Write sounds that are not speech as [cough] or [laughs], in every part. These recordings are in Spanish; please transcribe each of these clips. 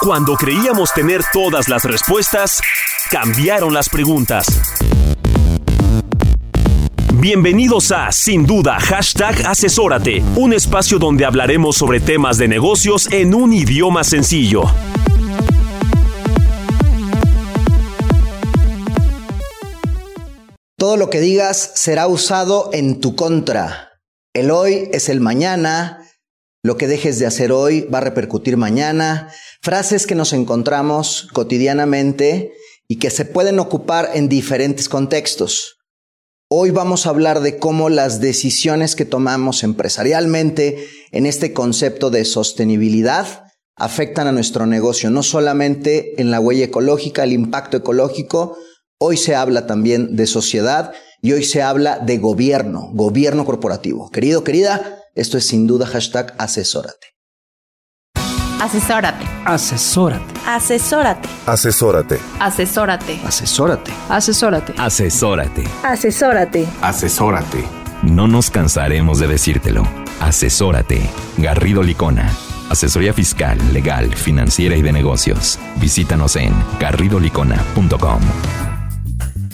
Cuando creíamos tener todas las respuestas, cambiaron las preguntas. Bienvenidos a Sin Duda Hashtag Asesórate, un espacio donde hablaremos sobre temas de negocios en un idioma sencillo. Todo lo que digas será usado en tu contra. El hoy es el mañana. Lo que dejes de hacer hoy va a repercutir mañana. Frases que nos encontramos cotidianamente y que se pueden ocupar en diferentes contextos. Hoy vamos a hablar de cómo las decisiones que tomamos empresarialmente en este concepto de sostenibilidad afectan a nuestro negocio, no solamente en la huella ecológica, el impacto ecológico, hoy se habla también de sociedad y hoy se habla de gobierno, gobierno corporativo. Querido, querida, esto es sin duda hashtag asesórate. Asesórate. Asesórate. Asesórate. Asesórate. Asesórate. Asesórate. Asesórate. Asesórate. Asesórate. Asesórate. No nos cansaremos de decírtelo. Asesórate. Garrido Licona. Asesoría fiscal, legal, financiera y de negocios. Visítanos en garridolicona.com.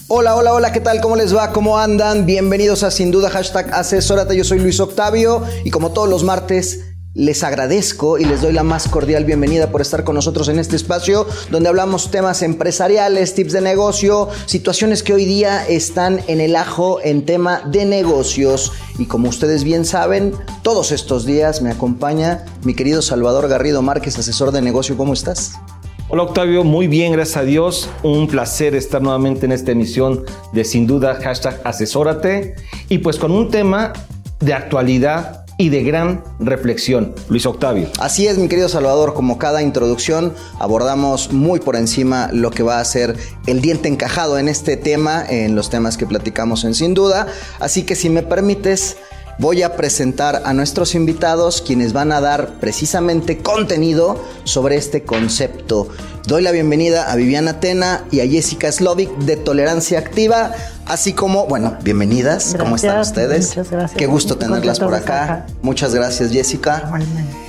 Hola, hola, hola, ¿qué tal? ¿Cómo les va? ¿Cómo andan? Bienvenidos a Sin Duda Hashtag Asesórate. Yo soy Luis Octavio y como todos los martes les agradezco y les doy la más cordial bienvenida por estar con nosotros en este espacio donde hablamos temas empresariales, tips de negocio, situaciones que hoy día están en el ajo en tema de negocios. Y como ustedes bien saben, todos estos días me acompaña mi querido Salvador Garrido Márquez, asesor de negocio. ¿Cómo estás? Hola Octavio, muy bien, gracias a Dios. Un placer estar nuevamente en esta emisión de Sin Duda Hashtag Asesórate. Y pues con un tema de actualidad y de gran reflexión. Luis Octavio. Así es, mi querido Salvador, como cada introducción abordamos muy por encima lo que va a ser el diente encajado en este tema, en los temas que platicamos en Sin Duda. Así que si me permites, voy a presentar a nuestros invitados quienes van a dar precisamente contenido sobre este concepto. Doy la bienvenida a Viviana Tena y a Jessica Slovic de Tolerancia Activa, así como, bueno, bienvenidas, ¿cómo están ustedes? muchas gracias. Qué gusto tenerlas por acá. acá. Muchas gracias, Jessica. Igualmente.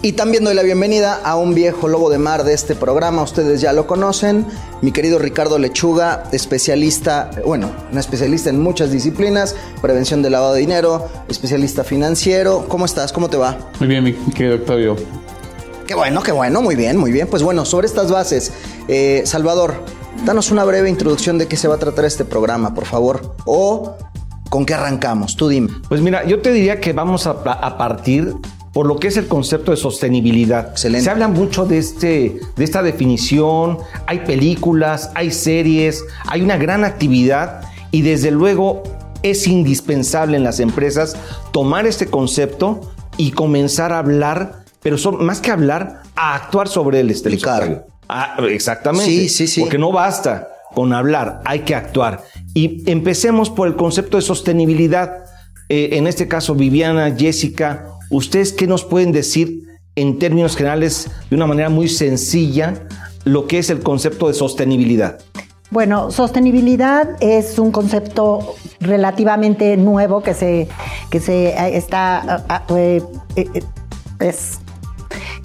Y también doy la bienvenida a un viejo lobo de mar de este programa, ustedes ya lo conocen, mi querido Ricardo Lechuga, especialista, bueno, un especialista en muchas disciplinas, prevención de lavado de dinero, especialista financiero. ¿Cómo estás? ¿Cómo te va? Muy bien, mi querido Octavio. Qué bueno, qué bueno, muy bien, muy bien. Pues bueno, sobre estas bases, eh, Salvador, danos una breve introducción de qué se va a tratar este programa, por favor. O con qué arrancamos, tú dime. Pues mira, yo te diría que vamos a, a partir por lo que es el concepto de sostenibilidad. Excelente. Se habla mucho de, este, de esta definición, hay películas, hay series, hay una gran actividad y desde luego es indispensable en las empresas tomar este concepto y comenzar a hablar, pero son- más que hablar, a actuar sobre él. Este. Ah, exactamente. Sí, sí, sí. Porque no basta con hablar, hay que actuar. Y empecemos por el concepto de sostenibilidad. Eh, en este caso, Viviana, Jessica, ¿ustedes qué nos pueden decir en términos generales, de una manera muy sencilla, lo que es el concepto de sostenibilidad? Bueno, sostenibilidad es un concepto relativamente nuevo que se, que se eh, está ah, ah, eh, eh, eh, es-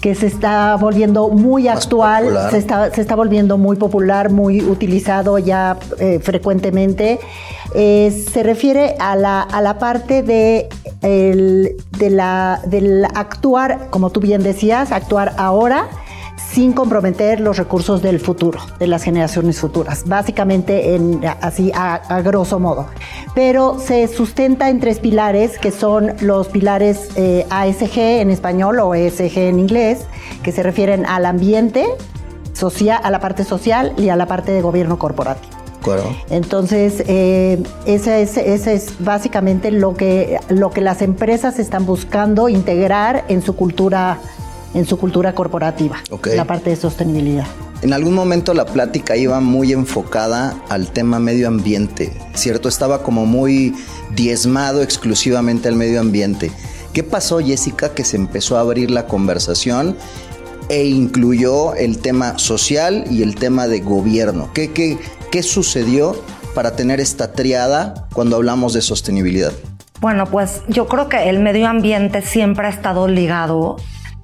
que se está volviendo muy Más actual, popular. se está, se está volviendo muy popular, muy utilizado ya eh, frecuentemente. Eh, se refiere a la, a la parte de, el- de la, del actuar, como tú bien decías, actuar ahora sin comprometer los recursos del futuro, de las generaciones futuras, básicamente en, así a, a grosso modo. Pero se sustenta en tres pilares, que son los pilares eh, ASG en español o ESG en inglés, que se refieren al ambiente, social, a la parte social y a la parte de gobierno corporativo. Entonces, eh, ese, es, básicamente lo que, lo que las empresas están buscando integrar en su cultura, en su cultura corporativa, la parte de sostenibilidad. En algún momento la plática iba muy enfocada al tema medio ambiente, ¿cierto? Estaba como muy diezmado exclusivamente al medio ambiente. ¿Qué pasó, Jessica, que se empezó a abrir la conversación e incluyó el tema social y el tema de gobierno? ¿Qué, qué, qué sucedió para tener esta triada cuando hablamos de sostenibilidad? Bueno, pues yo creo que el medio ambiente siempre ha estado ligado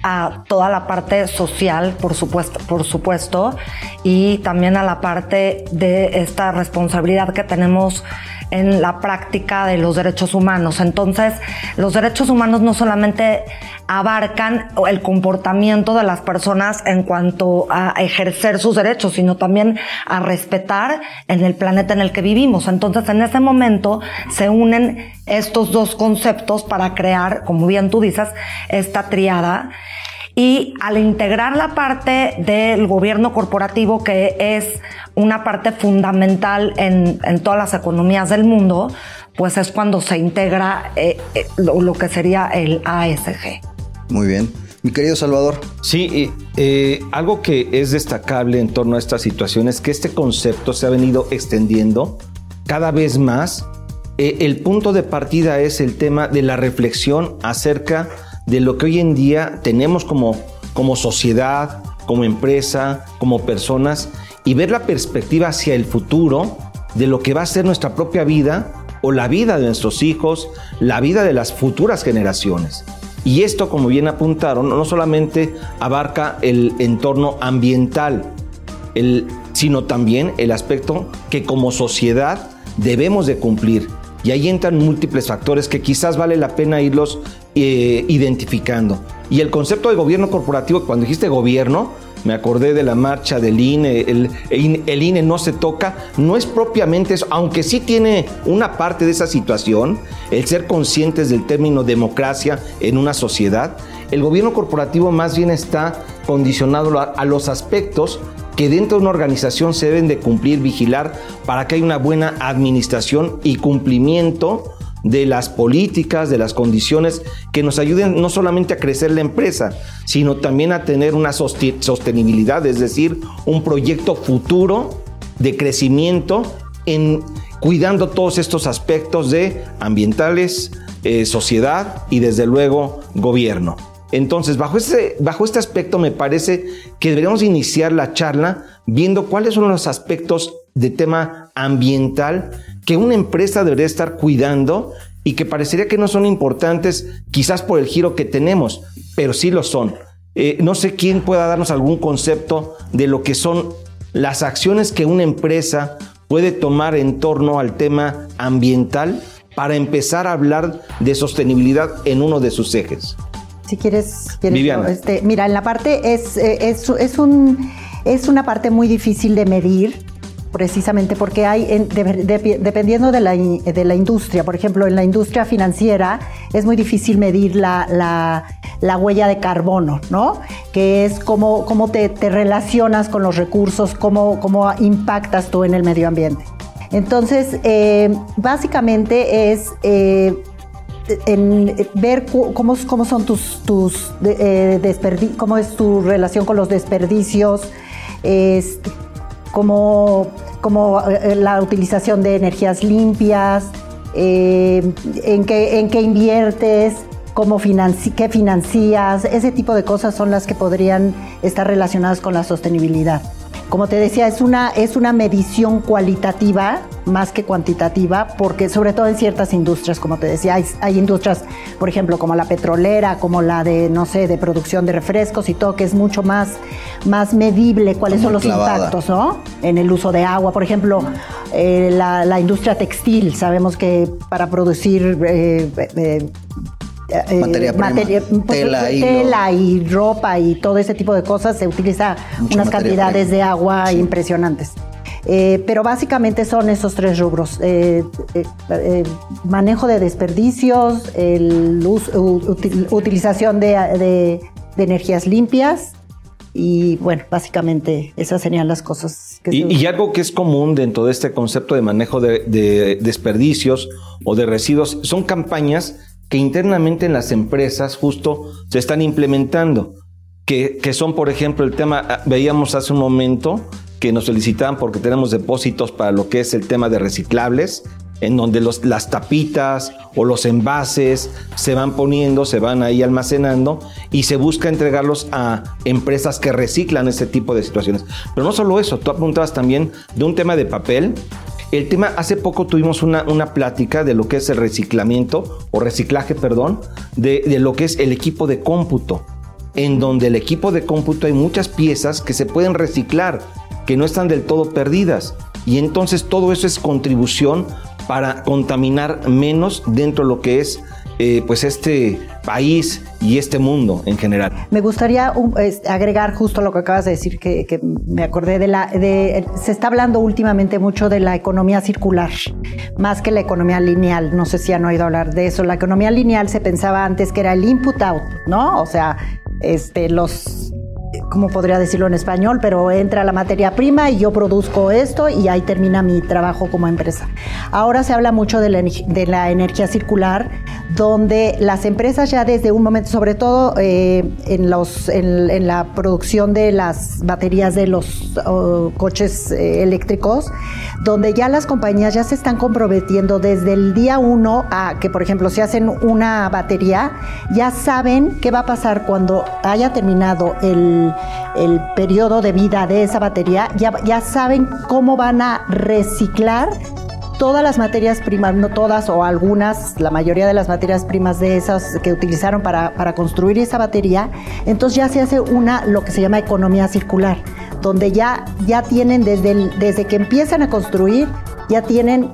a toda la parte social, por supuesto, por supuesto, y también a la parte de esta responsabilidad que tenemos en la práctica de los derechos humanos. Entonces, los derechos humanos no solamente abarcan el comportamiento de las personas en cuanto a ejercer sus derechos, sino también a respetar en el planeta en el que vivimos. Entonces, en ese momento se unen estos dos conceptos para crear, como bien tú dices, esta triada. Y al integrar la parte del gobierno corporativo, que es una parte fundamental en, en todas las economías del mundo, pues es cuando se integra eh, eh, lo, lo que sería el ASG. Muy bien. Mi querido Salvador. Sí, eh, eh, algo que es destacable en torno a esta situación es que este concepto se ha venido extendiendo cada vez más. Eh, el punto de partida es el tema de la reflexión acerca de lo que hoy en día tenemos como, como sociedad, como empresa, como personas, y ver la perspectiva hacia el futuro de lo que va a ser nuestra propia vida o la vida de nuestros hijos, la vida de las futuras generaciones. Y esto, como bien apuntaron, no solamente abarca el entorno ambiental, el, sino también el aspecto que como sociedad debemos de cumplir. Y ahí entran múltiples factores que quizás vale la pena irlos eh, identificando. Y el concepto de gobierno corporativo, cuando dijiste gobierno, me acordé de la marcha del INE, el, el, INE no se toca, no es propiamente eso, aunque sí tiene una parte de esa situación, el ser conscientes del término democracia en una sociedad, el gobierno corporativo más bien está condicionado a, a los aspectos que dentro de una organización se deben de cumplir, vigilar, para que haya una buena administración y cumplimiento de las políticas, de las condiciones que nos ayuden no solamente a crecer la empresa, sino también a tener una sostenibilidad, es decir, un proyecto futuro de crecimiento en cuidando todos estos aspectos de ambientales, eh, sociedad y desde luego gobierno. Entonces, bajo bajo este aspecto me parece que deberíamos iniciar la charla viendo cuáles son los aspectos de tema ambiental que una empresa debería estar cuidando y que parecería que no son importantes quizás por el giro que tenemos, pero sí lo son. Eh, no sé quién pueda darnos algún concepto de lo que son las acciones que una empresa puede tomar en torno al tema ambiental para empezar a hablar de sostenibilidad en uno de sus ejes. Si quieres, quieres Viviana. este, mira, en la parte es, eh, es, es, un, es una parte muy difícil de medir, precisamente porque hay, en- de- de- dependiendo de la, de la industria, por ejemplo, en la industria financiera es muy difícil medir la, la- la huella de carbono, ¿no? Que es cómo, cómo te, te relacionas con los recursos, cómo, cómo impactas tú en el medio ambiente. Entonces, eh, básicamente es eh, en ver cómo, cómo son tus, tus eh, cómo es tu relación con los desperdicios, es, cómo, cómo, eh, la utilización de energías limpias, eh, en, qué, en qué inviertes, cómo financi qué financias, ese tipo de cosas son las que podrían estar relacionadas con la sostenibilidad. Como te decía, es una, es una medición cualitativa más que cuantitativa, porque sobre todo en ciertas industrias, como te decía, hay, hay industrias, por ejemplo, como la petrolera, como la de, no sé, de producción de refrescos y todo, que es mucho más, más medible cuáles son los clavada. impactos, ¿no? En el uso de agua, por ejemplo, eh, la, la industria textil, sabemos que para producir... eh, eh, eh, Materia prima, pues, tela, y ropa y todo ese tipo de cosas se utiliza Mucha unas cantidades prima. de agua impresionantes. Eh, pero básicamente son esos tres rubros. Eh, eh, eh, manejo de desperdicios, el util- utilización de, de- de energías limpias y bueno, básicamente esas serían las cosas que y, se y algo que es común dentro de este concepto de manejo de, de desperdicios o de residuos son campañas que internamente en las empresas justo se están implementando, que, que son, por ejemplo, el tema, ah, veíamos hace un momento que nos solicitaban porque tenemos depósitos para lo que es el tema de reciclables, en donde los, las tapitas o los envases se van poniendo, se van ahí almacenando y se busca entregarlos a empresas que reciclan ese tipo de situaciones. Pero no solo eso, tú apuntabas también de un tema de papel. El tema, hace poco tuvimos una, una plática de lo que es el reciclamiento o reciclaje, perdón, de, de lo que es el equipo de cómputo, en donde el equipo de cómputo hay muchas piezas que se pueden reciclar, que no están del todo perdidas. Y entonces todo eso es contribución para contaminar menos dentro de lo que es eh, pues este país y este mundo en general. Me gustaría um, agregar justo lo que acabas de decir, que, que me acordé de la... De, se está hablando últimamente mucho de la economía circular, más que la economía lineal. No sé si han oído hablar de eso. La economía lineal se pensaba antes que era el input-out, ¿no? O sea, este, los ¿cómo podría decirlo en español? Pero entra la materia prima y yo produzco esto y ahí termina mi trabajo como empresa. Ahora se habla mucho de la, de la energía circular, donde las empresas ya desde un momento, sobre todo eh, en, los, en, la producción de las baterías de los coches eh, eléctricos, donde ya las compañías ya se están comprometiendo desde el día uno a que, por ejemplo, si hacen una batería, ya saben qué va a pasar cuando haya terminado el, el periodo de vida de esa batería, ya, ya saben cómo van a reciclar todas las materias primas, no todas o algunas, la mayoría de las materias primas de esas que utilizaron para, para, construir esa batería, entonces ya se hace una, lo que se llama economía circular, donde ya, ya tienen desde, desde que empiezan a construir, ya tienen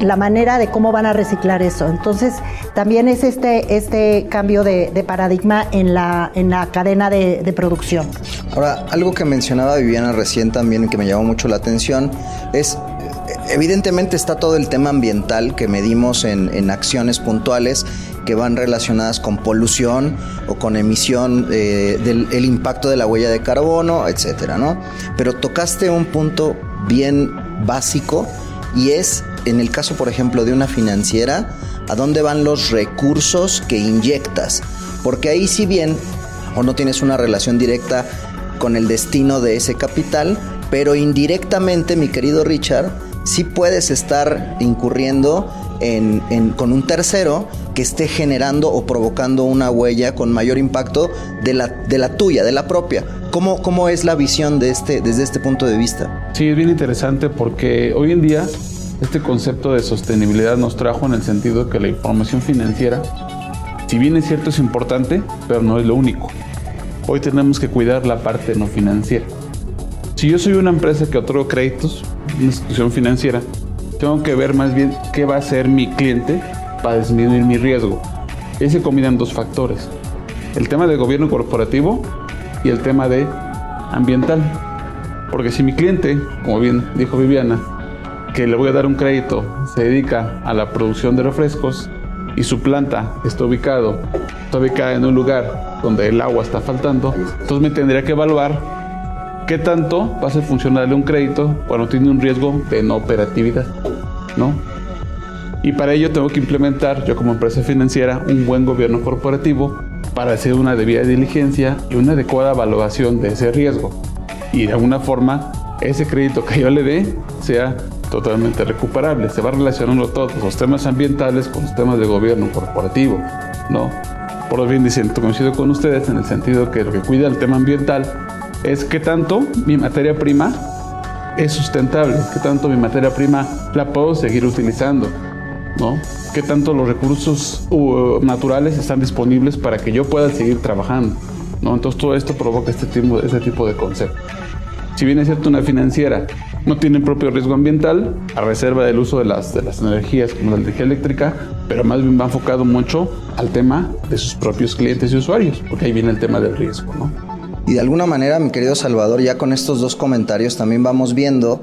la manera de cómo van a reciclar eso. Entonces, también es este, este cambio de, de paradigma en la, en la cadena de, de, producción. Ahora, algo que mencionaba Viviana recién también y que me llamó mucho la atención es Evidentemente está todo el tema ambiental que medimos en, acciones puntuales que van relacionadas con polución o con emisión eh, del el impacto de la huella de carbono, etcétera, ¿no? Pero tocaste un punto bien básico y es, en el caso, por ejemplo, de una financiera, a dónde van los recursos que inyectas. Porque ahí, si bien o no tienes una relación directa con el destino de ese capital, pero indirectamente, mi querido Richard, sí puedes estar incurriendo en, con un tercero que esté generando o provocando una huella con mayor impacto de la, de la tuya, de la propia. ¿Cómo, ¿Cómo es la visión de este, desde este punto de vista? Sí, es bien interesante porque hoy en día este concepto de sostenibilidad nos trajo en el sentido de que la información financiera, si bien es cierto, es importante, pero no es lo único. Hoy tenemos que cuidar la parte no financiera. Si yo soy una empresa que otorgo créditos, una institución financiera, tengo que ver más bien qué va a hacer mi cliente para disminuir mi riesgo. Ahí se combinan dos factores. El tema de gobierno corporativo y el tema de ambiental. Porque si mi cliente, como bien dijo Viviana, que le voy a dar un crédito, se dedica a la producción de refrescos y su planta está ubicado, está ubicada en un lugar donde el agua está faltando, entonces me tendría que evaluar ¿Qué tanto va a ser funcionarle un crédito cuando tiene un riesgo de no operatividad? ¿No? Y para ello tengo que implementar, yo como empresa financiera, un buen gobierno corporativo para hacer una debida diligencia y una adecuada evaluación de ese riesgo. Y de alguna forma, ese crédito que yo le dé sea totalmente recuperable. Se va relacionando todos los temas ambientales con los temas de gobierno corporativo, ¿no? Por lo bien diciendo, coincido con ustedes en el sentido que lo que cuida el tema ambiental es qué tanto mi materia prima es sustentable, qué tanto mi materia prima la puedo seguir utilizando, ¿no? Qué tanto los recursos uh, naturales están disponibles para que yo pueda seguir trabajando, ¿no? Entonces todo esto provoca este tipo, este tipo de concepto. Si bien es cierto una financiera no tiene propio riesgo ambiental, a reserva del uso de las, de las energías como la energía eléctrica, pero más bien va enfocado mucho al tema de sus propios clientes y usuarios, porque ahí viene el tema del riesgo, ¿no? Y de alguna manera, mi querido Salvador, ya con estos dos comentarios también vamos viendo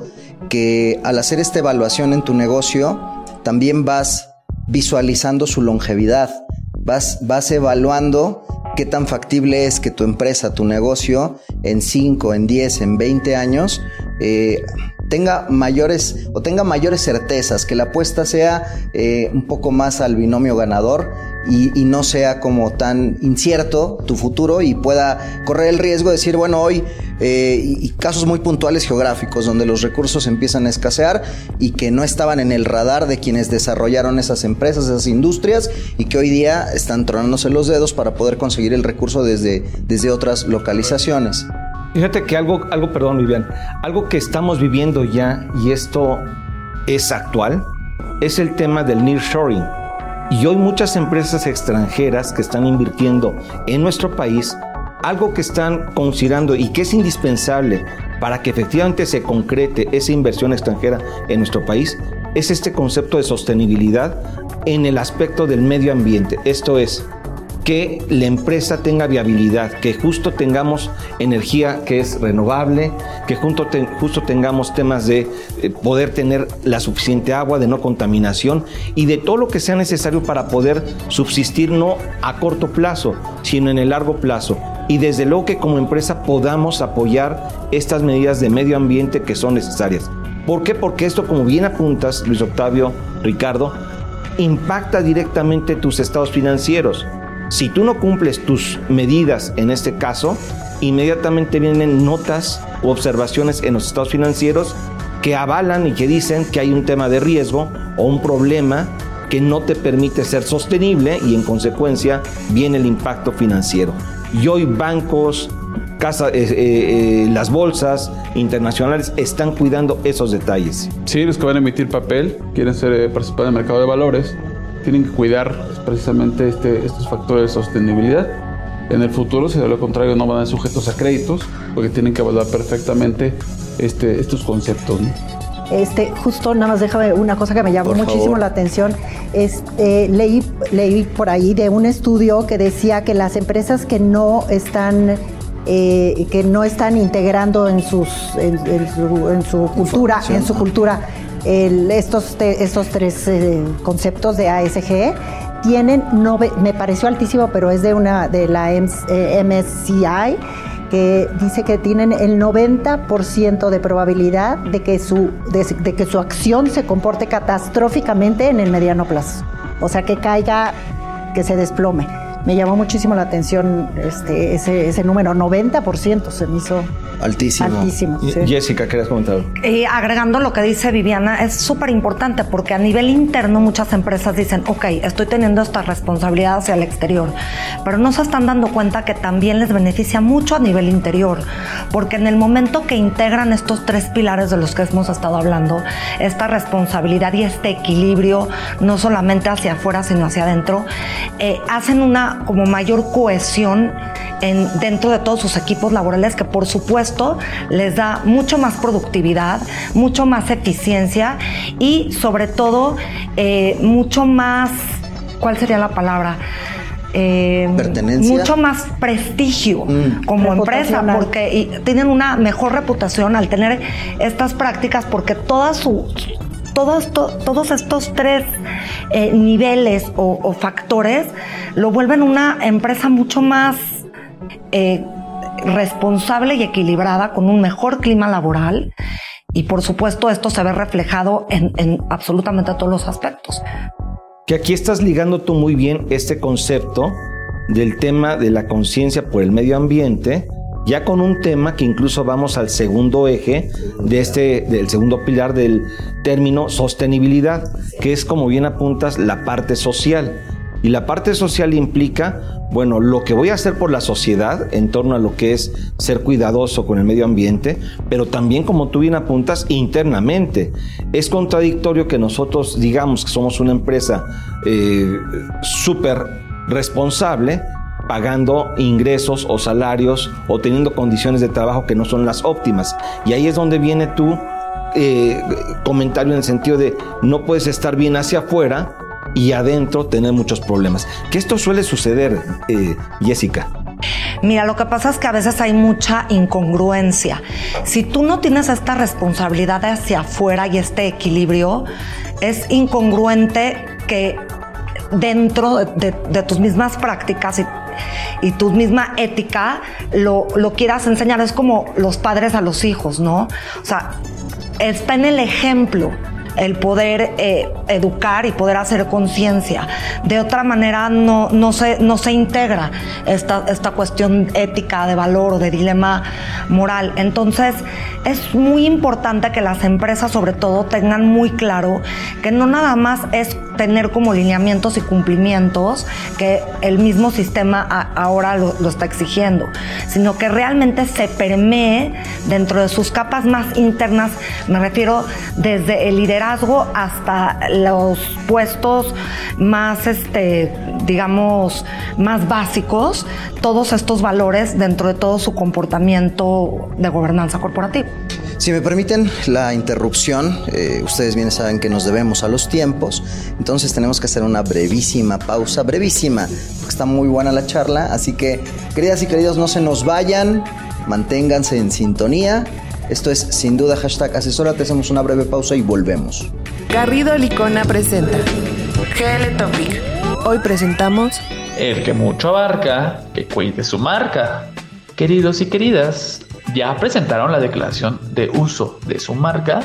que al hacer esta evaluación en tu negocio, también vas visualizando su longevidad, vas, vas evaluando qué tan factible es que tu empresa, tu negocio, en 5, en 10, en 20 años, eh, tenga mayores o tenga mayores certezas, que la apuesta sea eh, un poco más al binomio ganador y, no sea como tan incierto tu futuro y pueda correr el riesgo de decir, bueno, hoy, eh, y, casos muy puntuales geográficos donde los recursos empiezan a escasear y que no estaban en el radar de quienes desarrollaron esas empresas, esas industrias y que hoy día están tronándose los dedos para poder conseguir el recurso desde, desde otras localizaciones. Fíjate que algo, algo, perdón, Vivian, algo que estamos viviendo ya y esto es actual, es el tema del nearshoring. Y hoy muchas empresas extranjeras que están invirtiendo en nuestro país, algo que están considerando y que es indispensable para que efectivamente se concrete esa inversión extranjera en nuestro país, es este concepto de sostenibilidad en el aspecto del medio ambiente. Esto es, que la empresa tenga viabilidad, que justo tengamos energía que es renovable, que justo, justo tengamos temas de eh, poder tener la suficiente agua, de no contaminación y de todo lo que sea necesario para poder subsistir no a corto plazo, sino en el largo plazo. Y desde luego que como empresa podamos apoyar estas medidas de medio ambiente que son necesarias. ¿Por qué? Porque esto, como bien apuntas, Luis Octavio, Ricardo, impacta directamente tus estados financieros. Si tú no cumples tus medidas en este caso, inmediatamente vienen notas u observaciones en los estados financieros que avalan y que dicen que hay un tema de riesgo o un problema que no te permite ser sostenible y en consecuencia viene el impacto financiero. Y hoy bancos, eh, eh, eh, las bolsas internacionales están cuidando esos detalles. Sí, los que van a emitir papel quieren ser participar en el mercado de valores tienen que cuidar precisamente este, estos factores de sostenibilidad. En el futuro, si de lo contrario no van a ser sujetos a créditos, porque tienen que evaluar perfectamente este, estos conceptos. Este, justo nada más déjame una cosa que me llamó muchísimo la atención. Este, leí, leí por ahí de un estudio que decía que las empresas que no están eh, que no están integrando en sus en, su, en su, cultura, en su cultura estos, estos tres eh, conceptos de ASG tienen, me pareció altísimo, pero es de una de la MSCI eh, que dice que tienen el 90% de probabilidad de que, su, de que su acción se comporte catastróficamente en el mediano plazo. O sea, que caiga, que se desplome me llamó muchísimo la atención este, ese, ese número, 90% se me hizo altísimo. altísimo Jessica, ¿querías comentar? Y agregando lo que dice Viviana, es súper importante porque a nivel interno muchas empresas dicen, ok, estoy teniendo esta responsabilidad hacia el exterior, pero no se están dando cuenta que también les beneficia mucho a nivel interior, porque en el momento que integran estos tres pilares de los que hemos estado hablando, esta responsabilidad y este equilibrio, no solamente hacia afuera, sino hacia adentro, eh, hacen una como mayor cohesión en, dentro de todos sus equipos laborales que por supuesto les da mucho más productividad, mucho más eficiencia y sobre todo eh, mucho más, ¿cuál sería la palabra? Eh, mucho más prestigio mm. como empresa porque tienen una mejor reputación al tener estas prácticas porque toda su todos, todos estos tres eh, niveles o, factores lo vuelven una empresa mucho más eh, responsable y equilibrada, con un mejor clima laboral. Y por supuesto esto se ve reflejado en, en absolutamente todos los aspectos. Que aquí estás ligando tú muy bien este concepto del tema de la conciencia por el medio ambiente ya con un tema que incluso vamos al segundo eje de este, del segundo pilar del término sostenibilidad, que es como bien apuntas la parte social. Y la parte social implica, bueno, lo que voy a hacer por la sociedad en torno a lo que es ser cuidadoso con el medio ambiente, pero también, como tú bien apuntas, internamente. Es contradictorio que nosotros digamos que somos una empresa eh, súper responsable, pagando ingresos o salarios o teniendo condiciones de trabajo que no son las óptimas. Y ahí es donde viene tu eh, comentario en el sentido de no puedes estar bien hacia afuera y adentro tener muchos problemas. Que esto suele suceder, eh, Jessica. Mira, lo que pasa es que a veces hay mucha incongruencia. Si tú no tienes esta responsabilidad hacia afuera y este equilibrio, es incongruente que dentro de, tus mismas prácticas y tu misma ética lo, lo quieras enseñar. Es como los padres a los hijos, ¿no? O sea, está en el ejemplo el poder eh, educar y poder hacer conciencia. De otra manera no, no, se, no se integra esta, esta cuestión ética, de valor o de dilema moral. Entonces es muy importante que las empresas sobre todo tengan muy claro que no nada más es tener como lineamientos y cumplimientos que el mismo sistema ahora lo, está exigiendo, sino que realmente se permee dentro de sus capas más internas, me refiero desde el liderazgo hasta los puestos más, este, digamos, más básicos, todos estos valores dentro de todo su comportamiento de gobernanza corporativa. Si me permiten la interrupción, eh, ustedes bien saben que nos debemos a los tiempos, entonces tenemos que hacer una brevísima pausa, brevísima, porque está muy buena la charla, así que queridas y queridos no se nos vayan, manténganse en sintonía. Esto es sin duda hashtag asesórate, hacemos una breve pausa y volvemos. Garrido Licona presenta GL Topic. Hoy presentamos El que mucho abarca, que cuide su marca. Queridos y queridas, ya presentaron la declaración de uso de su marca.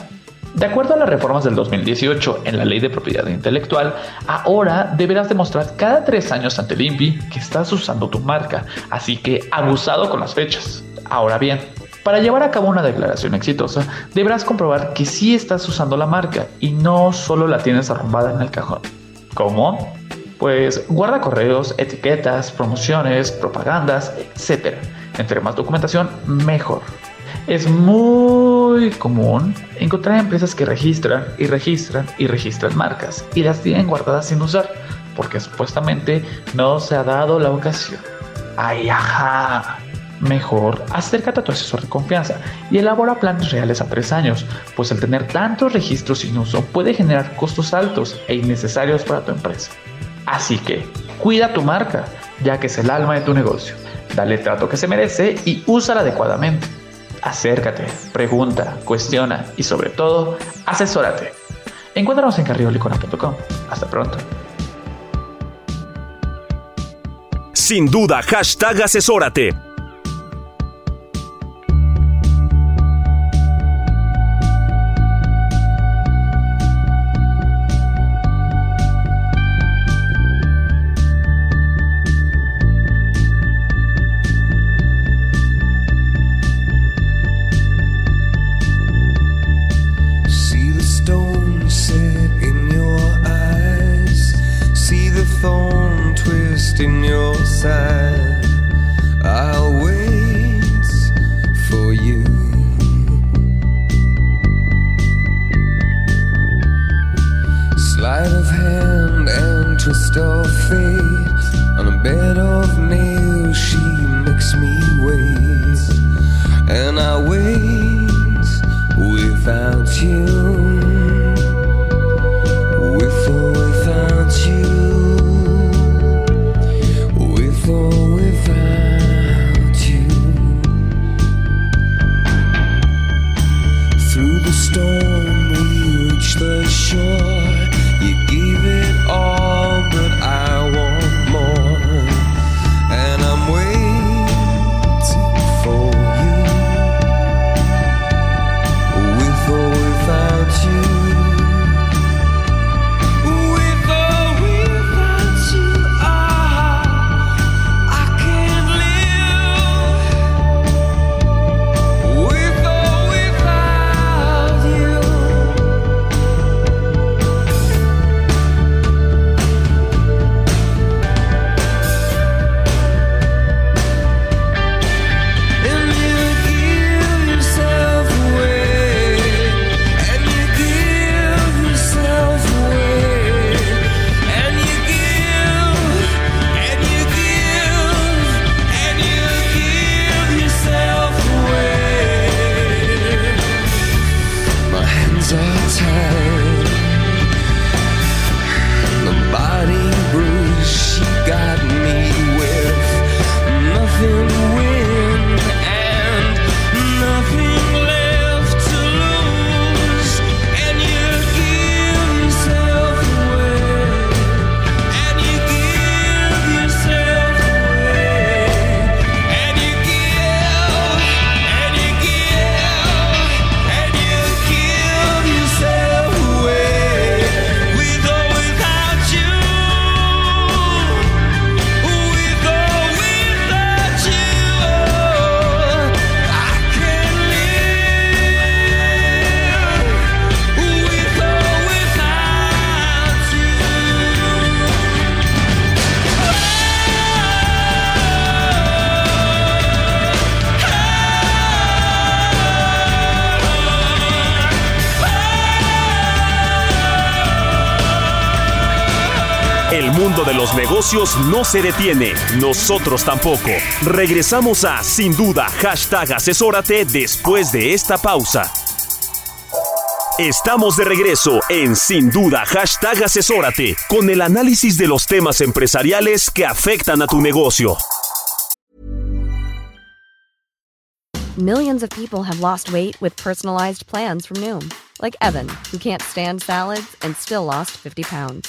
De acuerdo a las reformas del 2018 en la ley de propiedad intelectual, ahora deberás demostrar cada tres años ante el INPI que estás usando tu marca, así que abusado con las fechas. Ahora bien, para llevar a cabo una declaración exitosa, deberás comprobar que sí estás usando la marca y no solo la tienes arrumbada en el cajón. ¿Cómo? Pues guarda correos, etiquetas, promociones, propagandas, etc. Entre más documentación, mejor. Es muy común encontrar empresas que registran y registran y registran marcas y las tienen guardadas sin usar porque supuestamente no se ha dado la ocasión. ¡Ay, ajá! Mejor acércate a tu asesor de confianza y elabora planes reales a tres años, pues el tener tantos registros sin uso puede generar costos altos e innecesarios para tu empresa. Así que cuida tu marca, ya que es el alma de tu negocio. Dale el trato que se merece y úsala adecuadamente. Acércate, pregunta, cuestiona y sobre todo, asesórate. Encuéntranos en carriolicona.com. Hasta pronto. Sin duda, hashtag asesórate. And I wait without you. With or without you. With or without you. Through the storm, we reach the shore. Negocios no se detiene, nosotros tampoco. Regresamos a Sin Duda, hashtag asesórate después de esta pausa. Estamos de regreso en Sin Duda, hashtag asesórate, con el análisis de los temas empresariales que afectan a tu negocio. Millions of people have lost weight with personalized plans from Noom, like Evan, who can't stand salads and still lost 50 pounds.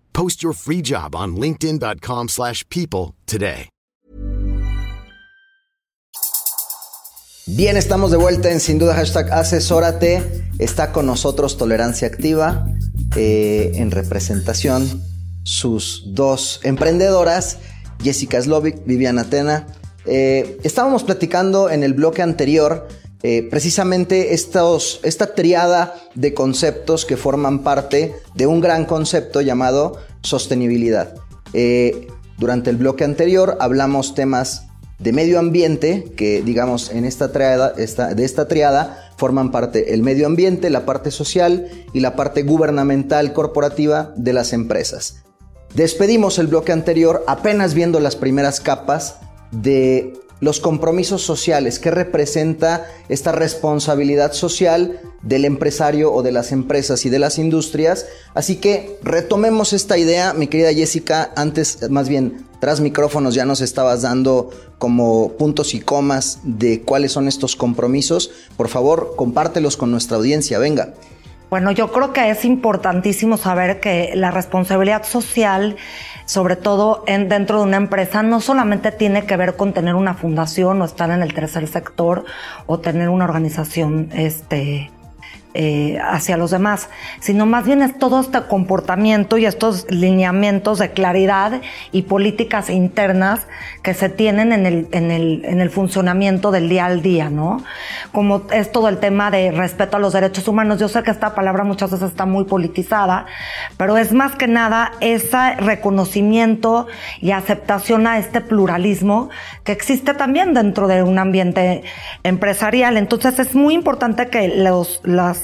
Post your free job on linkedin.com/people slash people today. Bien, estamos de vuelta en Sin Duda Hashtag Asesórate. Está con nosotros Tolerancia Activa eh, en representación sus dos emprendedoras, Jessica Slovic, Viviana Atena. Eh, estábamos platicando en el bloque anterior eh, precisamente estos, esta triada de conceptos que forman parte de un gran concepto llamado sostenibilidad. Eh, durante el bloque anterior hablamos temas de medio ambiente, que digamos en esta triada, esta, de esta triada forman parte el medio ambiente, la parte social y la parte gubernamental corporativa de las empresas. Despedimos el bloque anterior apenas viendo las primeras capas de los compromisos sociales, qué representa esta responsabilidad social del empresario o de las empresas y de las industrias. Así que retomemos esta idea, mi querida Jessica, antes más bien tras micrófonos ya nos estabas dando como puntos y comas de cuáles son estos compromisos. Por favor, compártelos con nuestra audiencia, venga. Bueno, yo creo que es importantísimo saber que la responsabilidad social sobre todo en, dentro de una empresa, no solamente tiene que ver con tener una fundación o estar en el tercer sector o tener una organización este, eh, hacia los demás, sino más bien es todo este comportamiento y estos lineamientos de claridad y políticas internas que se tienen en el, en el, en el funcionamiento del día al día, ¿no? Como es todo el tema de respeto a los derechos humanos. Yo sé que esta palabra muchas veces está muy politizada, pero es más que nada ese reconocimiento y aceptación a este pluralismo que existe también dentro de un ambiente empresarial. Entonces es muy importante que los, las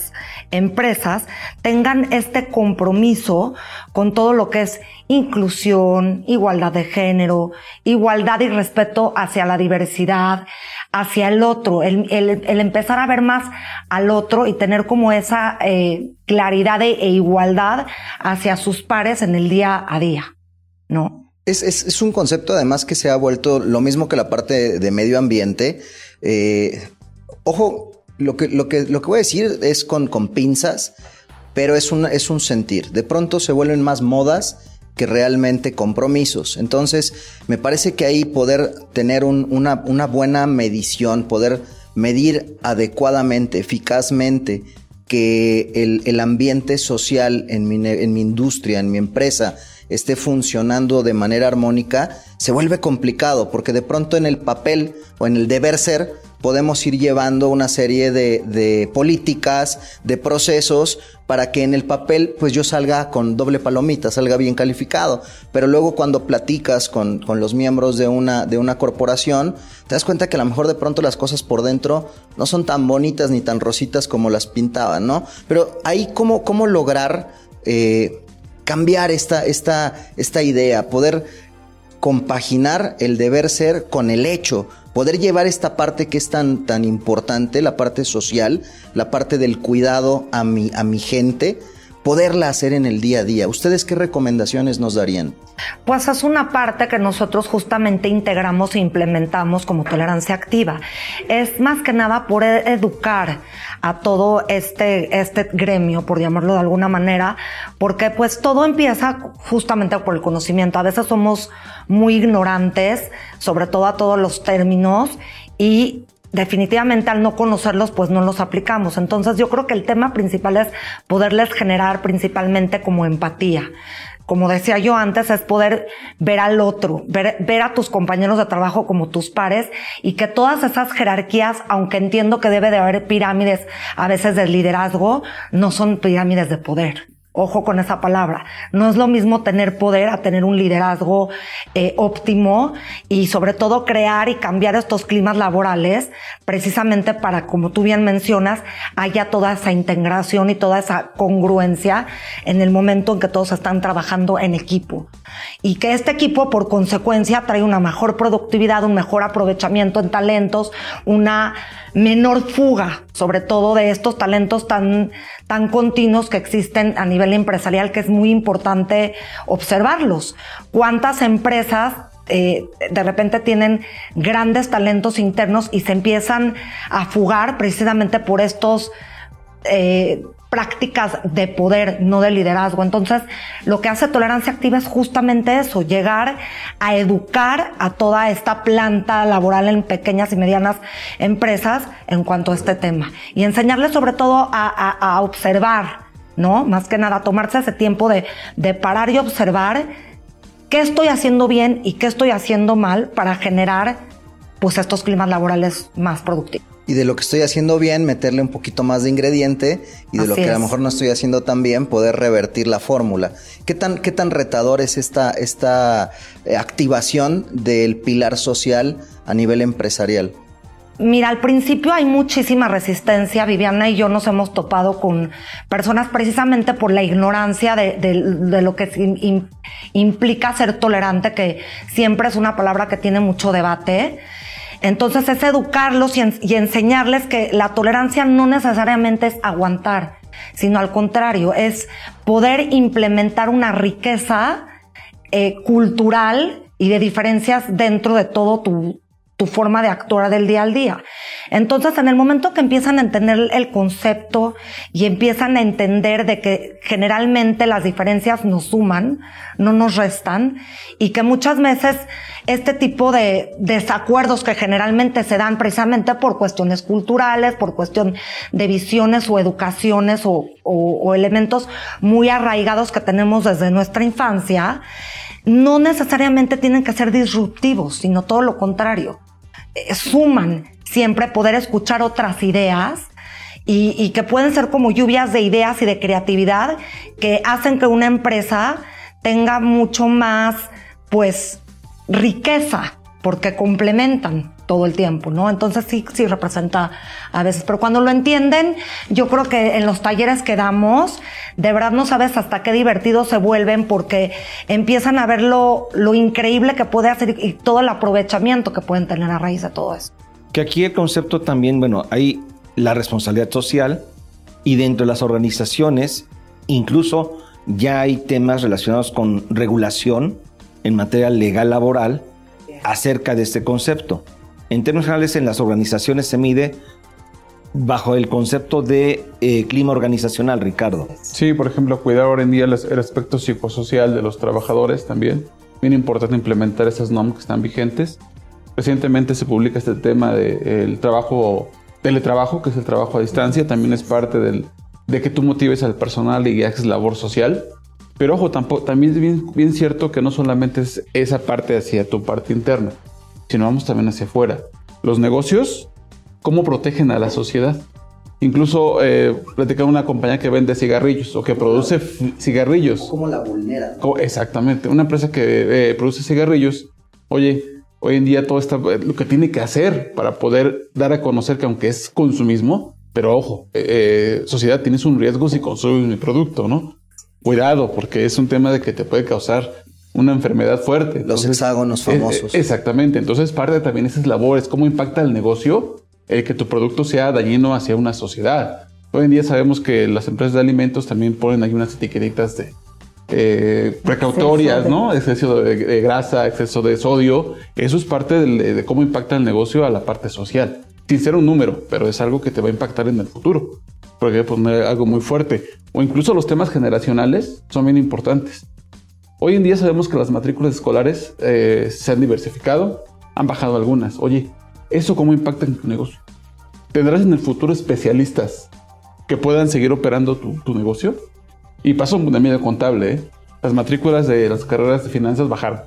empresas tengan este compromiso con todo lo que es inclusión, igualdad de género, igualdad y respeto hacia la diversidad, hacia el otro, el, empezar a ver más al otro y tener como esa eh, claridad e, igualdad hacia sus pares en el día a día, ¿no? Es, es, un concepto además que se ha vuelto lo mismo que la parte de medio ambiente. Eh, ojo, lo que, lo que, lo que voy a decir es con, con pinzas, pero es un, es un sentir. De pronto se vuelven más modas que realmente compromisos. Entonces, me parece que ahí poder tener una, una, buena medición, poder medir adecuadamente, eficazmente, que el, el ambiente social en mi, en mi industria, en mi empresa, esté funcionando de manera armónica, se vuelve complicado, porque de pronto en el papel o en el deber ser, podemos ir llevando una serie de, políticas, de procesos, para que en el papel pues yo salga con doble palomita, salga bien calificado. Pero luego cuando platicas con, los miembros de una, de una corporación, te das cuenta que a lo mejor de pronto las cosas por dentro no son tan bonitas ni tan rositas como las pintaban, ¿no? Pero ahí cómo, cómo lograr eh, cambiar esta, esta, esta idea, poder compaginar el deber ser con el hecho, poder llevar esta parte que es tan, tan importante, la parte social, la parte del cuidado a mi, a mi gente, poderla hacer en el día a día. ¿Ustedes qué recomendaciones nos darían? Pues es una parte que nosotros justamente integramos e implementamos como tolerancia activa. Es más que nada por e- educar a todo este, este gremio, por llamarlo de alguna manera, porque pues todo empieza justamente por el conocimiento. A veces somos muy ignorantes, sobre todo a todos los términos, y definitivamente al no conocerlos pues no los aplicamos. Entonces yo creo que el tema principal es poderles generar principalmente como empatía. Como decía yo antes, es poder ver al otro, ver, ver a tus compañeros de trabajo como tus pares y que todas esas jerarquías, aunque entiendo que debe de haber pirámides a veces de liderazgo, no son pirámides de poder. Ojo con esa palabra. No es lo mismo tener poder a tener un liderazgo eh, óptimo y sobre todo crear y cambiar estos climas laborales precisamente para, como tú bien mencionas, haya toda esa integración y toda esa congruencia en el momento en que todos están trabajando en equipo. Y que este equipo, por consecuencia, trae una mejor productividad, un mejor aprovechamiento en talentos, una menor fuga, sobre todo de estos talentos tan, tan continuos que existen a nivel empresarial, que es muy importante observarlos. ¿Cuántas empresas eh, de repente tienen grandes talentos internos y se empiezan a fugar precisamente por estos eh, prácticas de poder, no de liderazgo. Entonces, lo que hace tolerancia activa es justamente eso, llegar a educar a toda esta planta laboral en pequeñas y medianas empresas en cuanto a este tema y enseñarles sobre todo a, a- a observar, ¿no? Más que nada, tomarse ese tiempo de, de parar y observar qué estoy haciendo bien y qué estoy haciendo mal para generar pues estos climas laborales más productivos. Y de lo que estoy haciendo bien, meterle un poquito más de ingrediente y de lo que a lo mejor no estoy haciendo tan bien, poder revertir la fórmula. ¿Qué tan, qué tan retador es esta, esta eh, activación del pilar social a nivel empresarial? Mira, al principio hay muchísima resistencia. Viviana y yo nos hemos topado con personas precisamente por la ignorancia de, de- de lo que im- im- implica ser tolerante, que siempre es una palabra que tiene mucho debate. Entonces es educarlos y, en- y enseñarles que la tolerancia no necesariamente es aguantar, sino al contrario, es poder implementar una riqueza eh, cultural y de diferencias dentro de todo tu, tu forma de actuar del día al día. Entonces, en el momento que empiezan a entender el concepto y empiezan a entender de que generalmente las diferencias nos suman, no nos restan, y que muchas veces este tipo de desacuerdos que generalmente se dan precisamente por cuestiones culturales, por cuestión de visiones o educaciones o, elementos muy arraigados que tenemos desde nuestra infancia, no necesariamente tienen que ser disruptivos, sino todo lo contrario. Eh, suman siempre poder escuchar otras ideas y, y que pueden ser como lluvias de ideas y de creatividad que hacen que una empresa tenga mucho más, pues, riqueza, porque complementan todo el tiempo, ¿no? Entonces sí, sí representa a veces, pero cuando lo entienden, yo creo que en los talleres que damos, de verdad no sabes hasta qué divertidos se vuelven porque empiezan a ver lo, lo increíble que puede hacer y todo el aprovechamiento que pueden tener a raíz de todo eso. Que aquí el concepto también, bueno, hay la responsabilidad social y dentro de las organizaciones incluso ya hay temas relacionados con regulación en materia legal laboral acerca de este concepto. En términos generales, en las organizaciones se mide bajo el concepto de eh, clima organizacional, Ricardo. Sí, por ejemplo, cuidar ahora en día el aspecto psicosocial de los trabajadores también. Bien importante implementar esas normas que están vigentes. Recientemente se publica este tema del trabajo, teletrabajo, que es el trabajo a distancia. También es parte de que tú motives al personal y haces labor social. Pero ojo, tampoco, también es bien, bien cierto que no solamente es esa parte hacia tu parte interna, sino vamos también hacia afuera. Los negocios, ¿cómo protegen a la sociedad? Incluso eh, platicaba una compañía que vende cigarrillos o que produce cigarrillos. ¿Cómo la vulnera? Exactamente, una empresa que eh, produce cigarrillos, oye, hoy en día todo está eh, lo que tiene que hacer para poder dar a conocer que aunque es consumismo, pero ojo, eh, sociedad tienes un riesgo si consumes mi producto, ¿no? Cuidado, porque es un tema de que te puede causar una enfermedad fuerte. Los hexágonos famosos. eh, exactamente, entonces parte también de esas labores, cómo impacta el negocio el que tu producto sea dañino hacia una sociedad. Hoy en día sabemos que las empresas de alimentos también ponen ahí unas etiquetitas de eh, precautorias, Exceso de- ¿no? Exceso de, de grasa, exceso de sodio. Eso es parte del- de cómo impacta el negocio a la parte social. Sin ser un número, pero es algo que te va a impactar en el futuro. Porque poner algo muy fuerte. O incluso los temas generacionales son bien importantes. Hoy en día sabemos que las matrículas escolares eh, se han diversificado, han bajado algunas. Oye, ¿eso cómo impacta en tu negocio? ¿Tendrás en el futuro especialistas que puedan seguir operando tu, tu negocio? Y pasó en medio contable, ¿eh? Las matrículas de las carreras de finanzas bajaron.